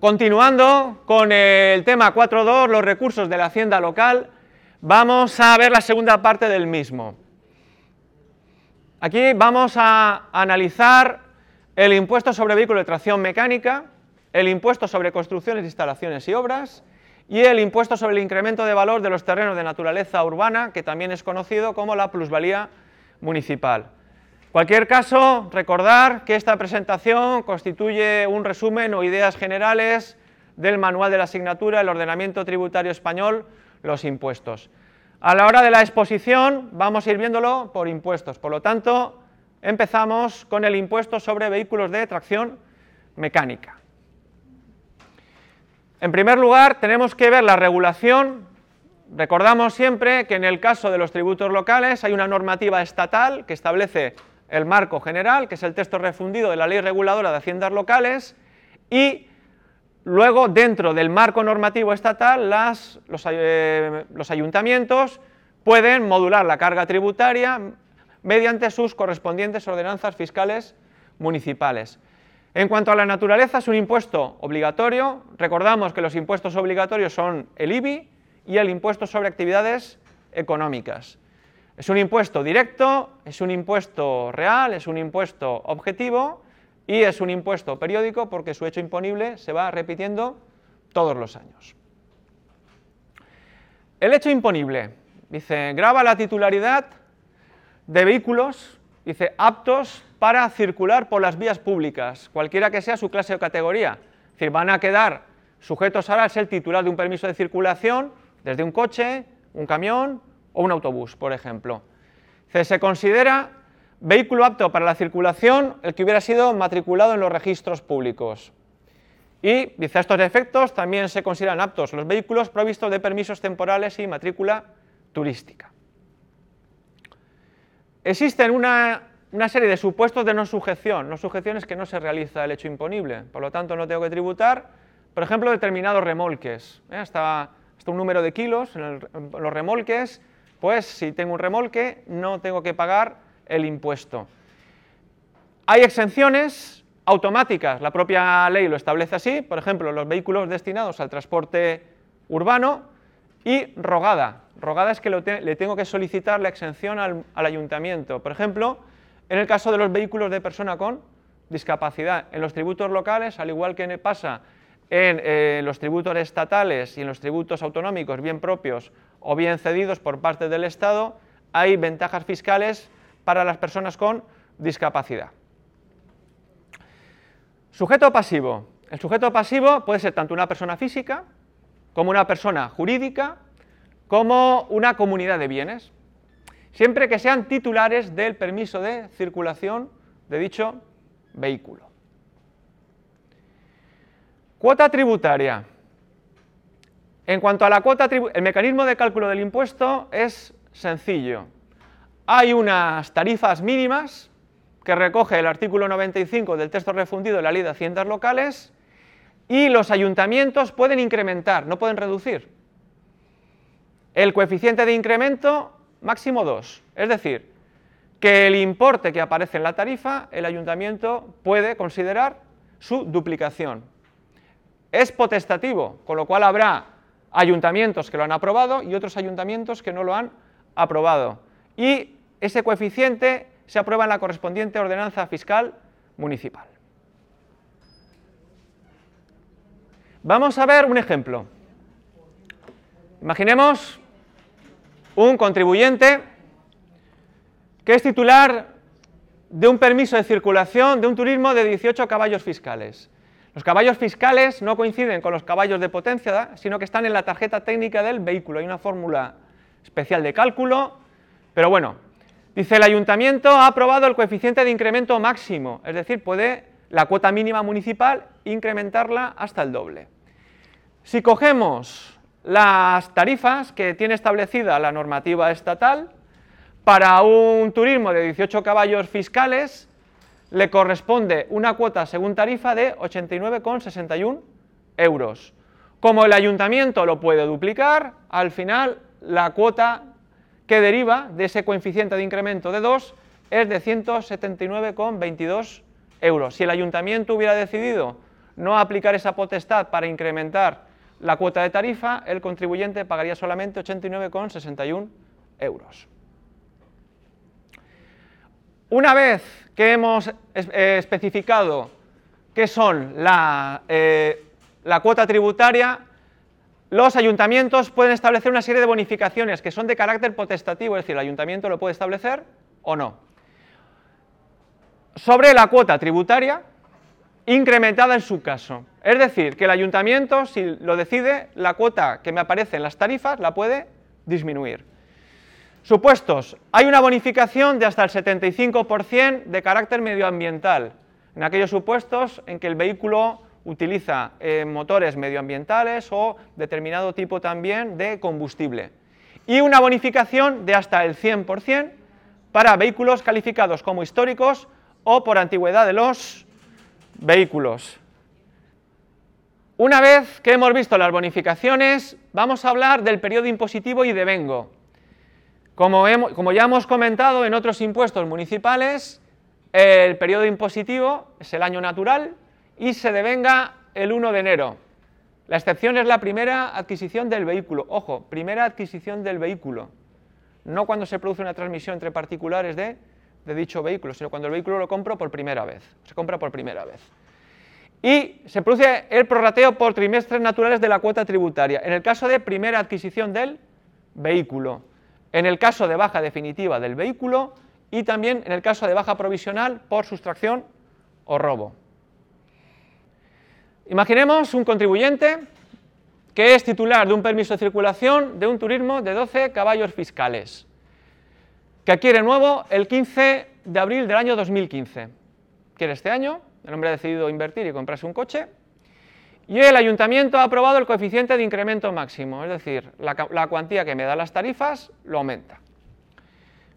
Continuando con el tema 4.2, los recursos de la hacienda local, vamos a ver la segunda parte del mismo. Aquí vamos a analizar el impuesto sobre vehículos de tracción mecánica, el impuesto sobre construcciones, instalaciones y obras y el impuesto sobre el incremento de valor de los terrenos de naturaleza urbana, que también es conocido como la plusvalía municipal cualquier caso, recordar que esta presentación constituye un resumen o ideas generales del manual de la asignatura El ordenamiento tributario español, los impuestos. A la hora de la exposición vamos a ir viéndolo por impuestos, por lo tanto empezamos con el impuesto sobre vehículos de tracción mecánica. En primer lugar tenemos que ver la regulación, recordamos siempre que en el caso de los tributos locales hay una normativa estatal que establece el marco general, que es el texto refundido de la Ley Reguladora de Haciendas Locales, y luego dentro del marco normativo estatal eh, los, ayuntamientos pueden modular la carga tributaria mediante sus correspondientes ordenanzas fiscales municipales. En cuanto a la naturaleza, es un impuesto obligatorio. Recordamos que los impuestos obligatorios son el IBI y el impuesto sobre actividades económicas. Es un impuesto directo, es un impuesto real, es un impuesto objetivo y es un impuesto periódico porque su hecho imponible se va repitiendo todos los años. El hecho imponible, dice, graba la titularidad de vehículos, dice, aptos para circular por las vías públicas, cualquiera que sea su clase o categoría. Es decir, van a quedar sujetos ahora a ser titular de un permiso de circulación desde un coche, un camión, o un autobús, por ejemplo. Se considera vehículo apto para la circulación el que hubiera sido matriculado en los registros públicos. Y, dice, a estos efectos también se consideran aptos los vehículos provistos de permisos temporales y matrícula turística. Existen una, serie de supuestos de no sujeción. No sujeción es que no se realiza el hecho imponible, por lo tanto no tengo que tributar, por ejemplo, determinados remolques, ¿eh? hasta, un número de kilos en los remolques, pues si tengo un remolque no tengo que pagar el impuesto. Hay exenciones automáticas, la propia ley lo establece así, por ejemplo, los vehículos destinados al transporte urbano y rogada. Rogada es que le tengo que solicitar la exención al, ayuntamiento. Por ejemplo, en el caso de los vehículos de persona con discapacidad, en los tributos locales, al igual que pasa en eh, los tributos estatales y en los tributos autonómicos bien propios o bien cedidos por parte del Estado, hay ventajas fiscales para las personas con discapacidad. Sujeto pasivo. El sujeto pasivo puede ser tanto una persona física, como una persona jurídica, como una comunidad de bienes, siempre que sean titulares del permiso de circulación de dicho vehículo. Cuota tributaria. En cuanto a la cuota, el mecanismo de cálculo del impuesto es sencillo. Hay unas tarifas mínimas que recoge el artículo 95 del texto refundido de la Ley de Haciendas Locales y los ayuntamientos pueden incrementar, no pueden reducir. El coeficiente de incremento máximo 2, es decir, que el importe que aparece en la tarifa, el ayuntamiento puede considerar su duplicación. Es potestativo, con lo cual habrá ayuntamientos que lo han aprobado y otros ayuntamientos que no lo han aprobado. Y ese coeficiente se aprueba en la correspondiente ordenanza fiscal municipal. Vamos a ver un ejemplo. Imaginemos un contribuyente que es titular de un permiso de circulación de un turismo de 18 caballos fiscales. Los caballos fiscales no coinciden con los caballos de potencia, sino que están en la tarjeta técnica del vehículo. Hay una fórmula especial de cálculo, pero bueno, dice el ayuntamiento ha aprobado el coeficiente de incremento máximo, es decir, puede la cuota mínima municipal incrementarla hasta el doble. Si cogemos las tarifas que tiene establecida la normativa estatal, para un turismo de 18 caballos fiscales, le corresponde una cuota según tarifa de 89,61 euros. Como el ayuntamiento lo puede duplicar, al final la cuota que deriva de ese coeficiente de incremento de 2 es de 179,22 euros. Si el ayuntamiento hubiera decidido no aplicar esa potestad para incrementar la cuota de tarifa, el contribuyente pagaría solamente 89,61 euros. Una vez que hemos eh, especificado qué son la, eh, la cuota tributaria, los ayuntamientos pueden establecer una serie de bonificaciones que son de carácter potestativo, es decir, el ayuntamiento lo puede establecer o no. Sobre la cuota tributaria incrementada en su caso. Es decir, que el ayuntamiento, si lo decide, la cuota que me aparece en las tarifas la puede disminuir. Supuestos, hay una bonificación de hasta el 75% de carácter medioambiental, en aquellos supuestos en que el vehículo utiliza eh, motores medioambientales o determinado tipo también de combustible. Y una bonificación de hasta el 100% para vehículos calificados como históricos o por antigüedad de los vehículos. Una vez que hemos visto las bonificaciones, vamos a hablar del periodo impositivo y de vengo. Como, como ya hemos comentado en otros impuestos municipales, el periodo impositivo es el año natural y se devenga el 1 de enero. La excepción es la primera adquisición del vehículo. Ojo, primera adquisición del vehículo. No cuando se produce una transmisión entre particulares de, de dicho vehículo, sino cuando el vehículo lo compro por primera vez. Se compra por primera vez. Y se produce el prorrateo por trimestres naturales de la cuota tributaria. En el caso de primera adquisición del vehículo. En el caso de baja definitiva del vehículo y también en el caso de baja provisional por sustracción o robo. Imaginemos un contribuyente que es titular de un permiso de circulación de un turismo de 12 caballos fiscales, que adquiere nuevo el 15 de abril del año 2015. Quiere este año, el hombre ha decidido invertir y comprarse un coche, y el ayuntamiento ha aprobado el coeficiente de incremento máximo, es decir, la, cuantía que me da las tarifas lo aumenta.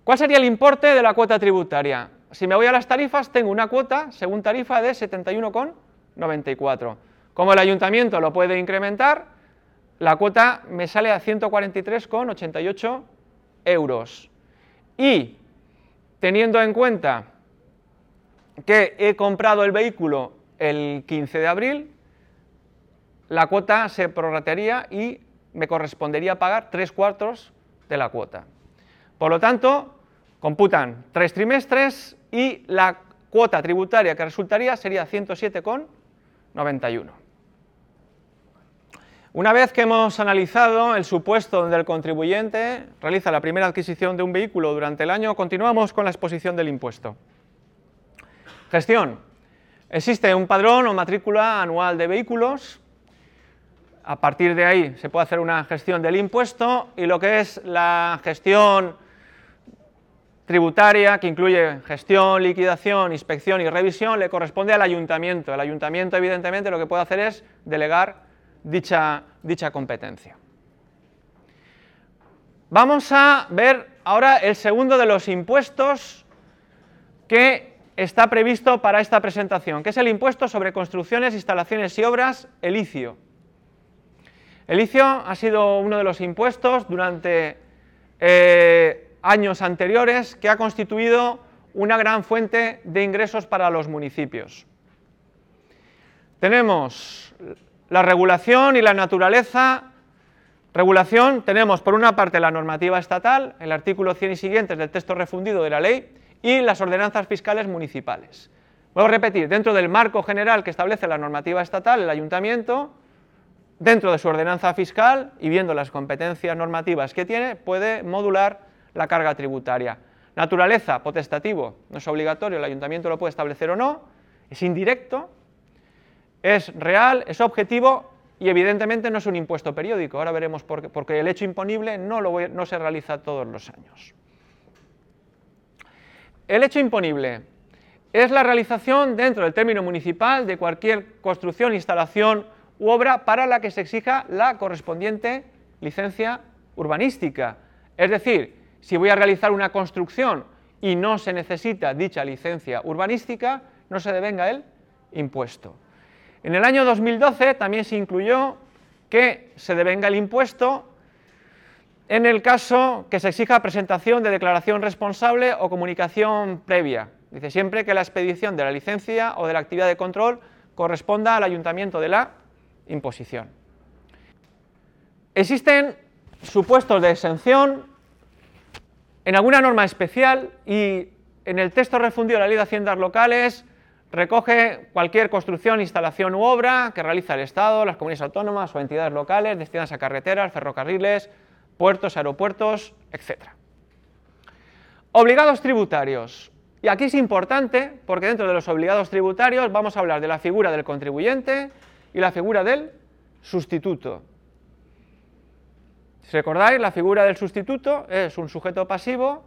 ¿Cuál sería el importe de la cuota tributaria? Si me voy a las tarifas, tengo una cuota, según tarifa, de 71,5 94. Como el ayuntamiento lo puede incrementar, la cuota me sale a 143,88 euros. Y teniendo en cuenta que he comprado el vehículo el 15 de abril, la cuota se prorratearía y me correspondería pagar tres cuartos de la cuota. Por lo tanto, computan tres trimestres y la cuota tributaria que resultaría sería 107,88 91. Una vez que hemos analizado el supuesto donde el contribuyente realiza la primera adquisición de un vehículo durante el año, continuamos con la exposición del impuesto. Gestión. Existe un padrón o matrícula anual de vehículos. A partir de ahí se puede hacer una gestión del impuesto y lo que es la gestión tributaria, que incluye gestión, liquidación, inspección y revisión, le corresponde al ayuntamiento. El ayuntamiento, evidentemente, lo que puede hacer es delegar dicha, dicha competencia. Vamos a ver ahora el segundo de los impuestos que está previsto para esta presentación, que es el impuesto sobre construcciones, instalaciones y obras, el ICIO. El ICIO ha sido uno de los impuestos durante eh, años anteriores que ha constituido una gran fuente de ingresos para los municipios. Tenemos la regulación y la naturaleza. Regulación, tenemos por una parte la normativa estatal, el artículo 100 y siguientes del texto refundido de la ley, y las ordenanzas fiscales municipales. Vuelvo a repetir, dentro del marco general que establece la normativa estatal, el ayuntamiento, dentro de su ordenanza fiscal y viendo las competencias normativas que tiene, puede modular la carga tributaria. Naturaleza, potestativo, no es obligatorio, el ayuntamiento lo puede establecer o no, es indirecto, es real, es objetivo y evidentemente no es un impuesto periódico. Ahora veremos por qué, porque el hecho imponible no, lo no se realiza todos los años. El hecho imponible es la realización dentro del término municipal de cualquier construcción, instalación u obra para la que se exija la correspondiente licencia urbanística. Es decir, si voy a realizar una construcción y no se necesita dicha licencia urbanística, no se devenga el impuesto. En el año 2012 también se incluyó que se devenga el impuesto en el caso que se exija presentación de declaración responsable o comunicación previa. Dice siempre que la expedición de la licencia o de la actividad de control corresponda al ayuntamiento de la imposición. Existen supuestos de exención en alguna norma especial y en el texto refundido de la Ley de Haciendas Locales recoge cualquier construcción, instalación u obra que realiza el Estado, las comunidades autónomas o entidades locales destinadas a carreteras, ferrocarriles, puertos, aeropuertos, etc. Obligados tributarios. Y aquí es importante porque dentro de los obligados tributarios vamos a hablar de la figura del contribuyente y la figura del sustituto. Si recordáis, la figura del sustituto es un sujeto pasivo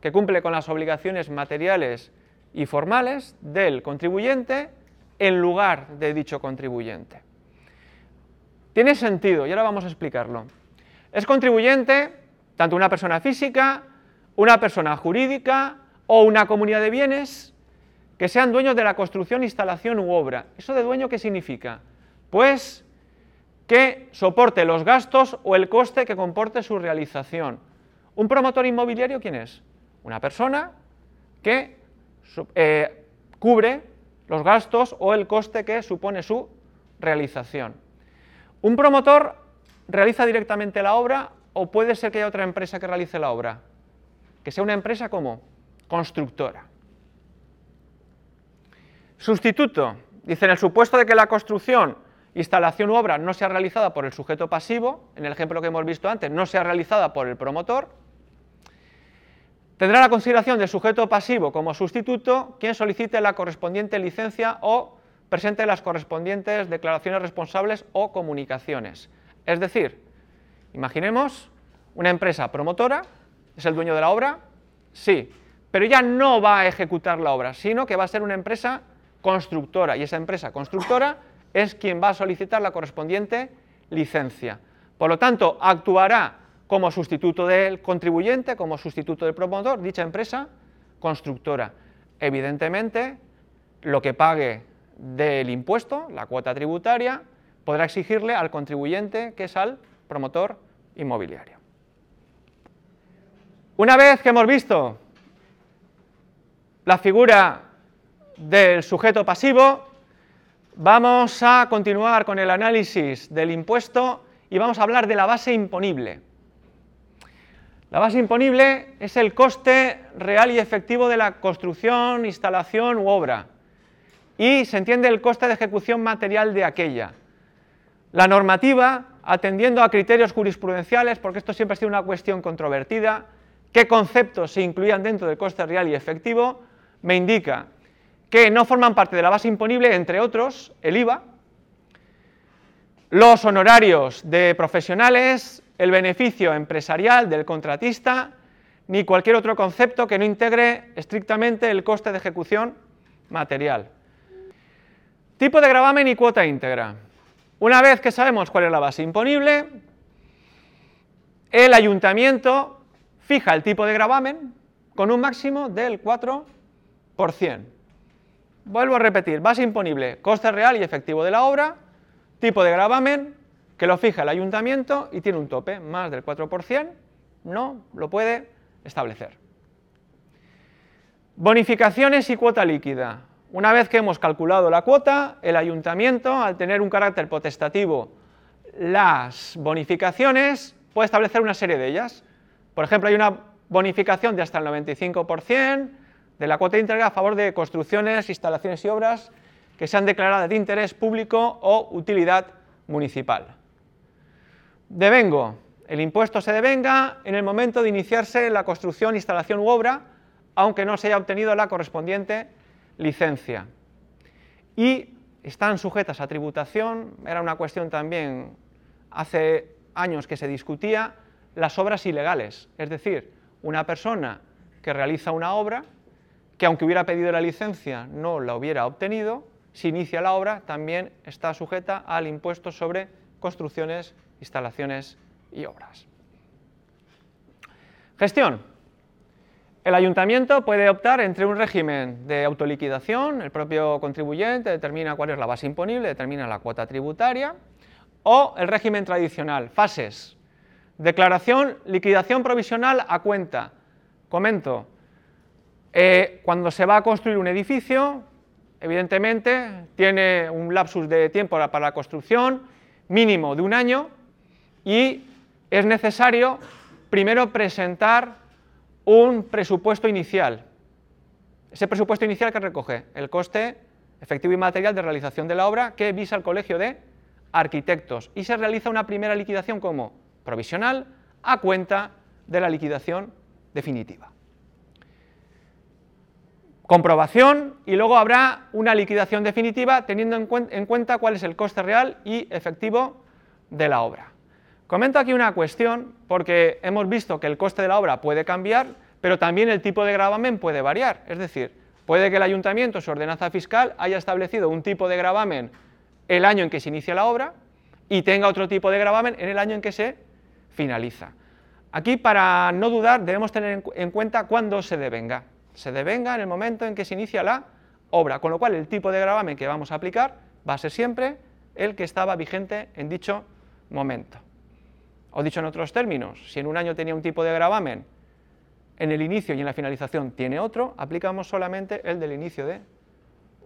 que cumple con las obligaciones materiales y formales del contribuyente en lugar de dicho contribuyente. Tiene sentido, y ahora vamos a explicarlo. Es contribuyente tanto una persona física, una persona jurídica o una comunidad de bienes que sean dueños de la construcción, instalación u obra. ¿Eso de dueño qué significa? Pues que soporte los gastos o el coste que comporte su realización. ¿Un promotor inmobiliario quién es? Una persona que eh, cubre los gastos o el coste que supone su realización. ¿Un promotor realiza directamente la obra o puede ser que haya otra empresa que realice la obra? Que sea una empresa como constructora. Sustituto. Dice, en el supuesto de que la construcción, instalación u obra no sea realizada por el sujeto pasivo, en el ejemplo que hemos visto antes, no sea realizada por el promotor, Tendrá la consideración del sujeto pasivo como sustituto quien solicite la correspondiente licencia o presente las correspondientes declaraciones responsables o comunicaciones. Es decir, imaginemos una empresa promotora, ¿es el dueño de la obra? Sí, pero ya no va a ejecutar la obra, sino que va a ser una empresa constructora y esa empresa constructora es quien va a solicitar la correspondiente licencia. Por lo tanto, actuará como sustituto del contribuyente, como sustituto del promotor, dicha empresa constructora. Evidentemente, lo que pague del impuesto, la cuota tributaria, podrá exigirle al contribuyente, que es al promotor inmobiliario. Una vez que hemos visto la figura del sujeto pasivo, vamos a continuar con el análisis del impuesto y vamos a hablar de la base imponible. La base imponible es el coste real y efectivo de la construcción, instalación u obra y se entiende el coste de ejecución material de aquella. La normativa, atendiendo a criterios jurisprudenciales, porque esto siempre ha sido una cuestión controvertida, qué conceptos se incluían dentro del coste real y efectivo, me indica que no forman parte de la base imponible, entre otros, el IVA, los honorarios de profesionales, el beneficio empresarial del contratista, ni cualquier otro concepto que no integre estrictamente el coste de ejecución material. Tipo de gravamen y cuota íntegra. Una vez que sabemos cuál es la base imponible, el ayuntamiento fija el tipo de gravamen con un máximo del 4%. Vuelvo a repetir, base imponible, coste real y efectivo de la obra, tipo de gravamen, que lo fija el ayuntamiento y tiene un tope, más del 4%, no lo puede establecer. Bonificaciones y cuota líquida. Una vez que hemos calculado la cuota, el ayuntamiento, al tener un carácter potestativo, las bonificaciones, puede establecer una serie de ellas. Por ejemplo, hay una bonificación de hasta el 95% de la cuota íntegra a favor de construcciones, instalaciones y obras que sean declaradas de interés público o utilidad municipal. Devengo. El impuesto se devenga en el momento de iniciarse la construcción, instalación u obra, aunque no se haya obtenido la correspondiente licencia. Y están sujetas a tributación, era una cuestión también hace años que se discutía, las obras ilegales, es decir, una persona que realiza una obra, que aunque hubiera pedido la licencia no la hubiera obtenido, si inicia la obra también está sujeta al impuesto sobre construcciones, instalaciones y obras. Gestión. el ayuntamiento puede optar entre un régimen de autoliquidación, el propio contribuyente determina cuál es la base imponible, determina la cuota tributaria, o el régimen tradicional, fases. Declaración, liquidación provisional a cuenta. Comento, eh, cuando se va a construir un edificio, evidentemente tiene un lapsus de tiempo para la construcción mínimo de un año y es necesario primero presentar un presupuesto inicial. Ese presupuesto inicial que recoge el coste efectivo y material de realización de la obra que visa el colegio de arquitectos y se realiza una primera liquidación como provisional a cuenta de la liquidación definitiva. Comprobación y luego habrá una liquidación definitiva teniendo en, cuenta cuál es el coste real y efectivo de la obra. Comento aquí una cuestión porque hemos visto que el coste de la obra puede cambiar, pero también el tipo de gravamen puede variar. Es decir, puede que el ayuntamiento, su ordenanza fiscal, haya establecido un tipo de gravamen el año en que se inicia la obra y tenga otro tipo de gravamen en el año en que se finaliza. Aquí, para no dudar, debemos tener en cuenta cuándo se devenga. Se devenga en el momento en que se inicia la obra, con lo cual el tipo de gravamen que vamos a aplicar va a ser siempre el que estaba vigente en dicho momento. O dicho en otros términos, si en un año tenía un tipo de gravamen, en el inicio y en la finalización tiene otro, aplicamos solamente el del inicio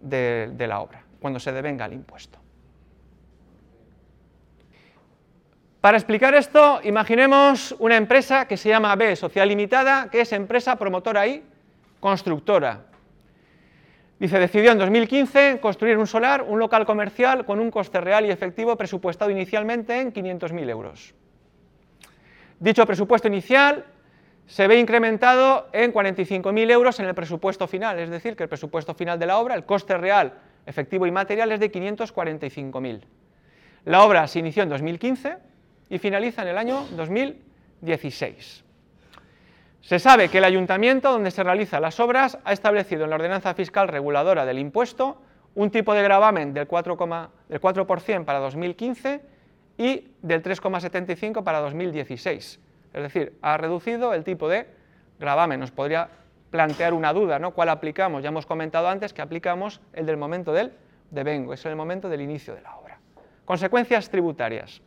de, de la obra, cuando se devenga el impuesto. Para explicar esto, imaginemos una empresa que se llama B Social Limitada, que es empresa promotora y constructora. Dice, decidió en 2015 construir un solar, un local comercial con un coste real y efectivo presupuestado inicialmente en 500.000 euros. Dicho presupuesto inicial se ve incrementado en 45.000 euros en el presupuesto final, es decir, que el presupuesto final de la obra, el coste real, efectivo y material es de 545.000. La obra se inició en 2015 y finaliza en el año 2016. Se sabe que el ayuntamiento donde se realizan las obras ha establecido en la ordenanza fiscal reguladora del impuesto un tipo de gravamen del 4%, del 4 para 2015 y del 3,75 para 2016. Es decir, ha reducido el tipo de gravamen. Nos podría plantear una duda, ¿no? ¿Cuál aplicamos? Ya hemos comentado antes que aplicamos el del momento del devengo, es el momento del inicio de la obra. Consecuencias tributarias.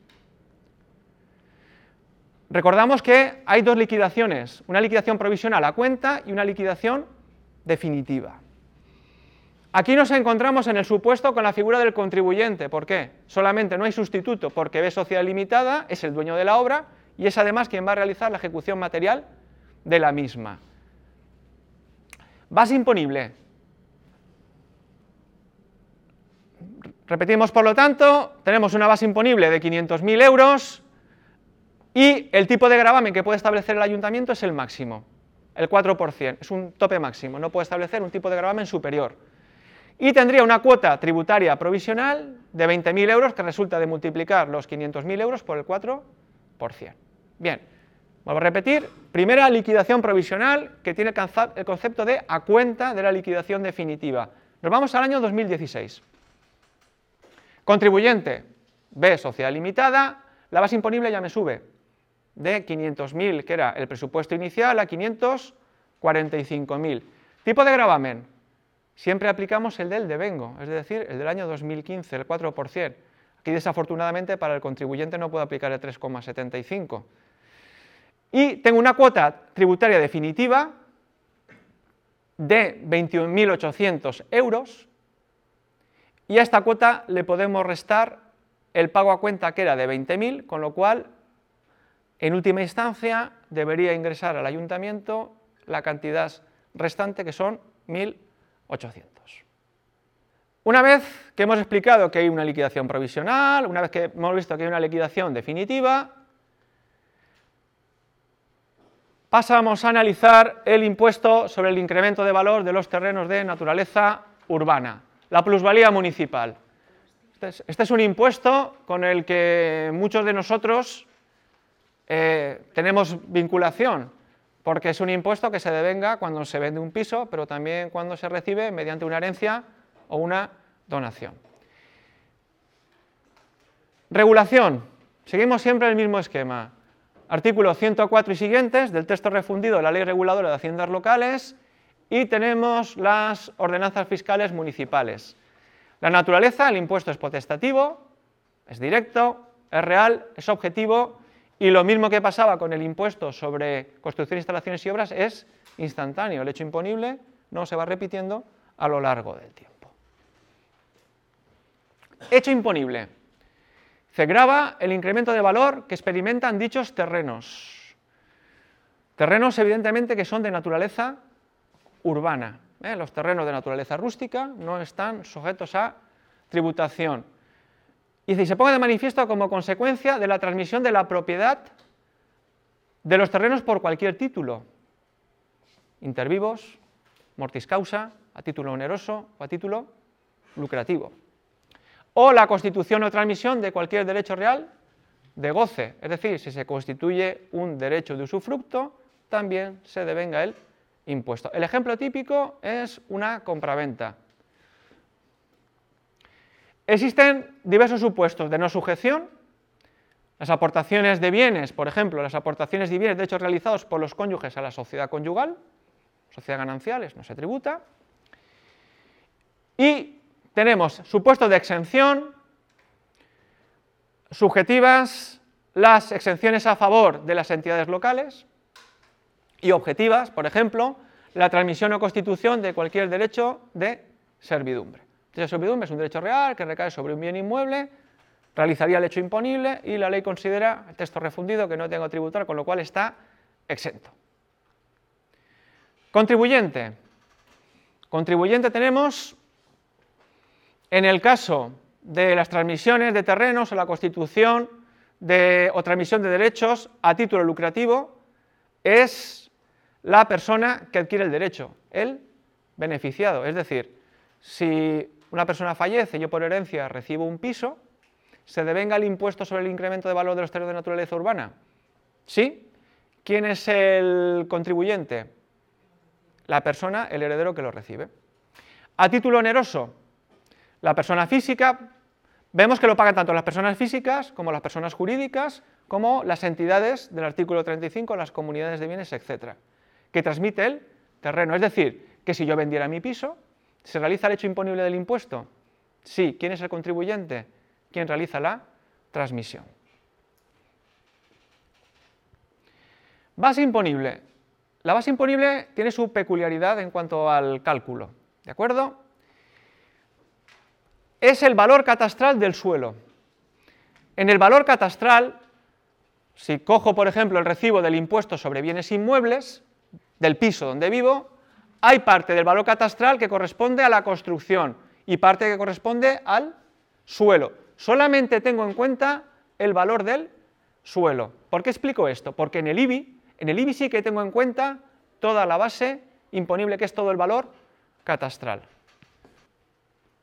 Recordamos que hay dos liquidaciones, una liquidación provisional a cuenta y una liquidación definitiva. Aquí nos encontramos en el supuesto con la figura del contribuyente. ¿Por qué? Solamente no hay sustituto porque B Sociedad Limitada es el dueño de la obra y es además quien va a realizar la ejecución material de la misma. Base imponible. Repetimos, por lo tanto, tenemos una base imponible de 500.000 euros y el tipo de gravamen que puede establecer el ayuntamiento es el máximo, el 4%, es un tope máximo, no puede establecer un tipo de gravamen superior y tendría una cuota tributaria provisional de 20.000 euros que resulta de multiplicar los 500.000 euros por el 4%. Bien, vamos a repetir. Primera liquidación provisional que tiene el concepto de a cuenta de la liquidación definitiva. Nos vamos al año 2016. Contribuyente, B, sociedad limitada, la base imponible ya me sube de 500.000, que era el presupuesto inicial, a 545.000. Tipo de gravamen, siempre aplicamos el del devengo, es decir, el del año 2015, el 4%. Aquí desafortunadamente para el contribuyente no puedo aplicar el 3,75. Y tengo una cuota tributaria definitiva de 21.800 euros y a esta cuota le podemos restar el pago a cuenta que era de 20.000, con lo cual en última instancia debería ingresar al ayuntamiento la cantidad restante que son 1.000 800. Una vez que hemos explicado que hay una liquidación provisional, una vez que hemos visto que hay una liquidación definitiva, pasamos a analizar el impuesto sobre el incremento de valor de los terrenos de naturaleza urbana, la plusvalía municipal. Este es, este un impuesto con el que muchos de nosotros eh, tenemos vinculación porque es un impuesto que se devenga cuando se vende un piso, pero también cuando se recibe mediante una herencia o una donación. Regulación. Seguimos siempre el mismo esquema. artículo 104 y siguientes del texto refundido de la Ley Reguladora de Haciendas Locales y tenemos las ordenanzas fiscales municipales. La naturaleza, el impuesto es potestativo, es directo, es real, es objetivo y lo mismo que pasaba con el impuesto sobre construcción, instalaciones y obras es instantáneo. El hecho imponible no se va repitiendo a lo largo del tiempo. Hecho imponible. Se graba el incremento de valor que experimentan dichos terrenos. Terrenos evidentemente que son de naturaleza urbana. ¿eh? Los terrenos de naturaleza rústica no están sujetos a tributación. Y se pone de manifiesto como consecuencia de la transmisión de la propiedad de los terrenos por cualquier título, intervivos, mortis causa, a título oneroso o a título lucrativo. O la constitución o transmisión de cualquier derecho real de goce, es decir, si se constituye un derecho de usufructo, también se devenga el impuesto. El ejemplo típico es una compraventa. Existen diversos supuestos de no sujeción. Las aportaciones de bienes, por ejemplo, las aportaciones de bienes de hechos realizados por los cónyuges a la sociedad conyugal, sociedad gananciales, no se tributa. Y tenemos supuestos de exención, subjetivas, las exenciones a favor de las entidades locales y objetivas, por ejemplo, la transmisión o constitución de cualquier derecho de servidumbre. Es un derecho real que recae sobre un bien inmueble, realizaría el hecho imponible y la ley considera el texto refundido que no tengo tributar, con lo cual está exento. Contribuyente. Contribuyente tenemos en el caso de las transmisiones de terrenos o la constitución de, o transmisión de derechos a título lucrativo, es la persona que adquiere el derecho, el beneficiado. Es decir, si una persona fallece yo por herencia recibo un piso, ¿se devenga el impuesto sobre el incremento de valor de los terrenos de naturaleza urbana? ¿Sí? ¿Quién es el contribuyente? La persona, el heredero que lo recibe. A título oneroso, la persona física, vemos que lo pagan tanto las personas físicas como las personas jurídicas, como las entidades del artículo 35, las comunidades de bienes, etcétera, que transmite el terreno. Es decir, que si yo vendiera mi piso, ¿Se realiza el hecho imponible del impuesto? Sí. ¿Quién es el contribuyente? ¿Quién realiza la transmisión? Base imponible. La base imponible tiene su peculiaridad en cuanto al cálculo. ¿De acuerdo? Es el valor catastral del suelo. En el valor catastral, si cojo, por ejemplo, el recibo del impuesto sobre bienes inmuebles, del piso donde vivo, hay parte del valor catastral que corresponde a la construcción y parte que corresponde al suelo. Solamente tengo en cuenta el valor del suelo. ¿Por qué explico esto? Porque en el IBI, en el IBI sí que tengo en cuenta toda la base imponible que es todo el valor catastral.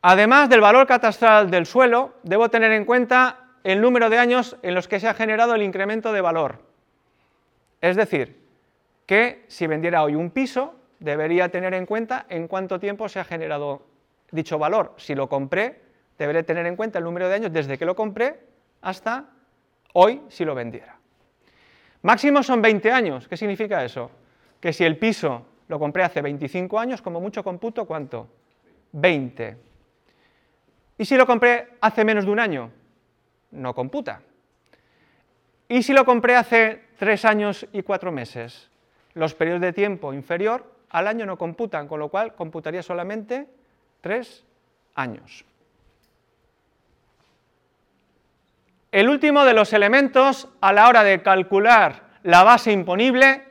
Además del valor catastral del suelo, debo tener en cuenta el número de años en los que se ha generado el incremento de valor. Es decir, que si vendiera hoy un piso, debería tener en cuenta en cuánto tiempo se ha generado dicho valor. Si lo compré, deberé tener en cuenta el número de años desde que lo compré hasta hoy si lo vendiera. Máximo son 20 años. ¿Qué significa eso? Que si el piso lo compré hace 25 años, como mucho computo, ¿cuánto? 20. ¿Y si lo compré hace menos de un año? No computa. ¿Y si lo compré hace 3 años y 4 meses? Los periodos de tiempo inferior al año no computan, con lo cual computaría solamente tres años. El último de los elementos a la hora de calcular la base imponible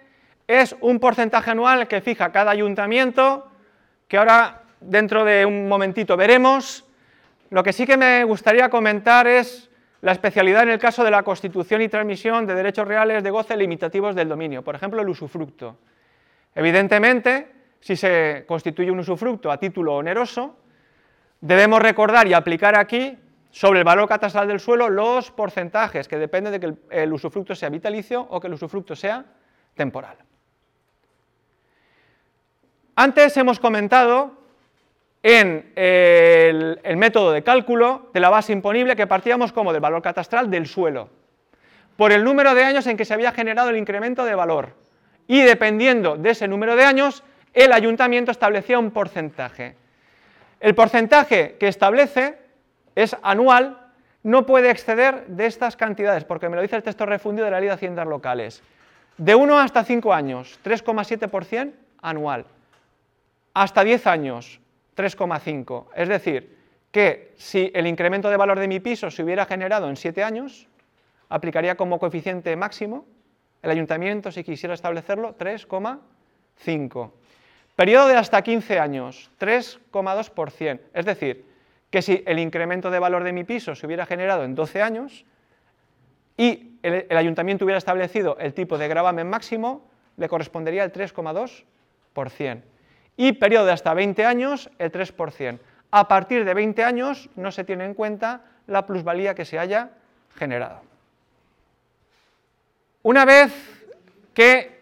es un porcentaje anual que fija cada ayuntamiento, que ahora dentro de un momentito veremos. Lo que sí que me gustaría comentar es la especialidad en el caso de la constitución y transmisión de derechos reales de goce limitativos del dominio, por ejemplo el usufructo. Evidentemente, si se constituye un usufructo a título oneroso, debemos recordar y aplicar aquí sobre el valor catastral del suelo los porcentajes que dependen de que el, usufructo sea vitalicio o que el usufructo sea temporal. Antes hemos comentado en el método de cálculo de la base imponible que partíamos como del valor catastral del suelo. por el número de años en que se había generado el incremento de valor. Y dependiendo de ese número de años, el ayuntamiento establecía un porcentaje. El porcentaje que establece es anual, no puede exceder de estas cantidades, porque me lo dice el texto refundido de la Ley de Haciendas Locales. De 1 hasta 5 años, 3,7% anual. Hasta 10 años, 3,5%. Es decir, que si el incremento de valor de mi piso se hubiera generado en 7 años, aplicaría como coeficiente máximo el ayuntamiento, si quisiera establecerlo, 3,5. Periodo de hasta 15 años, 3,2%. Es decir, que si el incremento de valor de mi piso se hubiera generado en 12 años y el, ayuntamiento hubiera establecido el tipo de gravamen máximo, le correspondería el 3,2%. Y periodo de hasta 20 años, el 3%. A partir de 20 años no se tiene en cuenta la plusvalía que se haya generado. Una vez que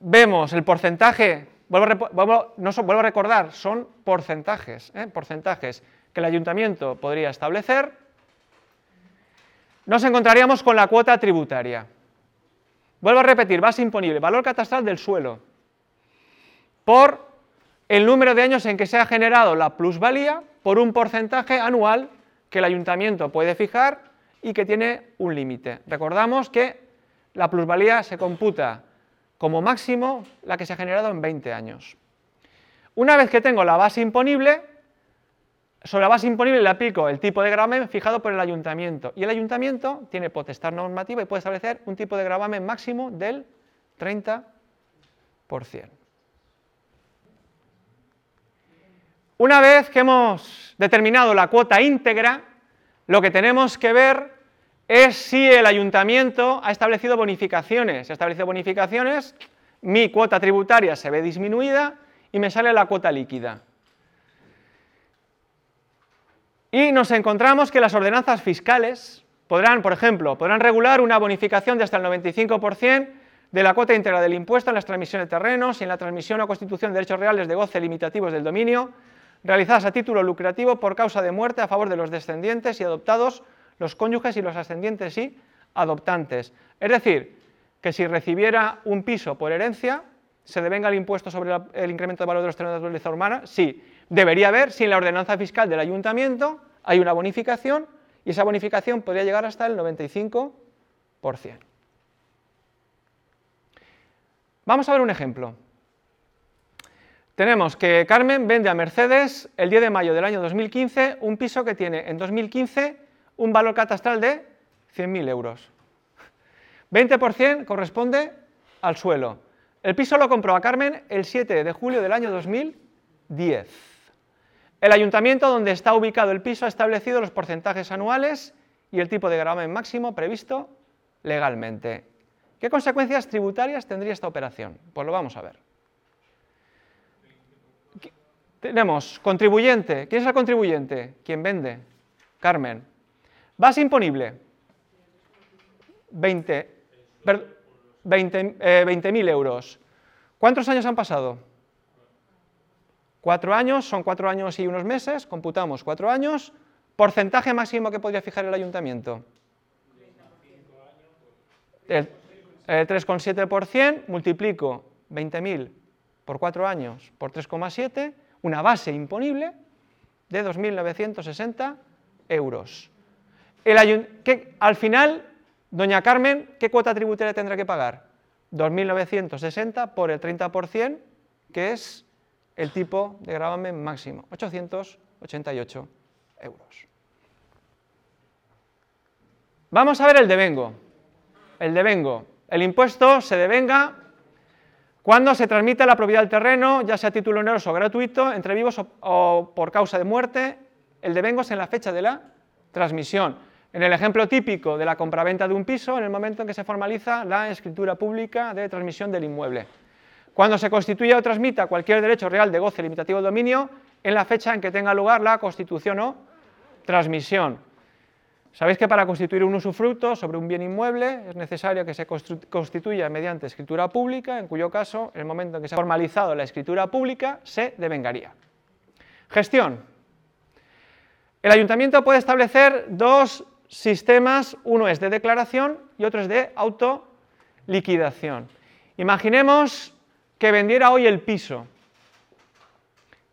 vemos el porcentaje, vuelvo, a recordar, son porcentajes, ¿eh? porcentajes que el ayuntamiento podría establecer, nos encontraríamos con la cuota tributaria. Vuelvo a repetir, base imponible, valor catastral del suelo, por el número de años en que se ha generado la plusvalía por un porcentaje anual que el ayuntamiento puede fijar y que tiene un límite. Recordamos que la plusvalía se computa como máximo la que se ha generado en 20 años. Una vez que tengo la base imponible, sobre la base imponible le aplico el tipo de gravamen fijado por el ayuntamiento y el ayuntamiento tiene potestad normativa y puede establecer un tipo de gravamen máximo del 30%. Una vez que hemos determinado la cuota íntegra, lo que tenemos que ver es si el ayuntamiento ha establecido bonificaciones. Si ha establecido bonificaciones, mi cuota tributaria se ve disminuida y me sale la cuota líquida. Y nos encontramos que las ordenanzas fiscales podrán, por ejemplo, podrán regular una bonificación de hasta el 95% de la cuota íntegra del impuesto en las transmisiones de terrenos y en la transmisión o constitución de derechos reales de goce limitativos del dominio, realizadas a título lucrativo por causa de muerte a favor de los descendientes y adoptados, los cónyuges y los ascendientes y adoptantes. Es decir, que si recibiera un piso por herencia, se devenga el impuesto sobre el incremento de valor de los terrenos de naturaleza humana, sí, debería haber si en la ordenanza fiscal del ayuntamiento hay una bonificación y esa bonificación podría llegar hasta el 95%. Vamos a ver un ejemplo. Tenemos que Carmen vende a Mercedes el 10 de mayo del año 2015 un piso que tiene en 2015 un valor catastral de 100.000 euros. 20% corresponde al suelo. El piso lo compró a Carmen el 7 de julio del año 2010. El ayuntamiento donde está ubicado el piso ha establecido los porcentajes anuales y el tipo de gravamen máximo previsto legalmente. ¿Qué consecuencias tributarias tendría esta operación? Pues lo vamos a ver. Tenemos contribuyente. ¿Quién es el contribuyente? ¿Quién vende? Carmen. Base imponible. 20.000 20, eh, euros. ¿Cuántos años han pasado? Cuatro años, son cuatro años y unos meses, computamos cuatro años. ¿Porcentaje máximo que podría fijar el ayuntamiento? El, 3,7%, multiplico 20.000 por cuatro años por 3,7, una base imponible de 2.960 euros. El que, al final, doña Carmen, ¿qué cuota tributaria tendrá que pagar? 2.960 por el 30%, que es el tipo de gravamen máximo, 888 euros. Vamos a ver el devengo. El devengo. El impuesto se devenga cuando se transmite la propiedad del terreno, ya sea título oneroso o gratuito, entre vivos o, por causa de muerte. El devengo es en la fecha de la transmisión. En el ejemplo típico de la compraventa de un piso, en el momento en que se formaliza la escritura pública de transmisión del inmueble cuando se constituya o transmita cualquier derecho real de goce limitativo de dominio en la fecha en que tenga lugar la constitución o transmisión. Sabéis que para constituir un usufructo sobre un bien inmueble es necesario que se constituya mediante escritura pública, en cuyo caso, en el momento en que se ha formalizado la escritura pública, se devengaría. Gestión. El ayuntamiento puede establecer dos sistemas, uno es de declaración y otro es de autoliquidación. Imaginemos que vendiera hoy el piso.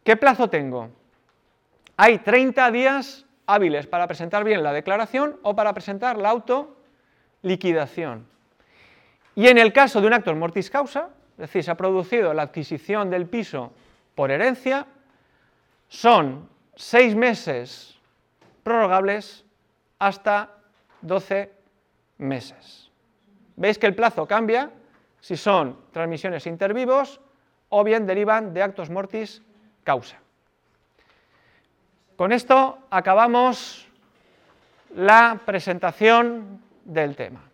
¿Qué plazo tengo? Hay 30 días hábiles para presentar bien la declaración o para presentar la autoliquidación. Y en el caso de un acto mortis causa, es decir, se ha producido la adquisición del piso por herencia, son seis meses prorrogables hasta 12 meses. Veis que el plazo cambia si son transmisiones intervivos o bien derivan de actos mortis causa. Con esto acabamos la presentación del tema.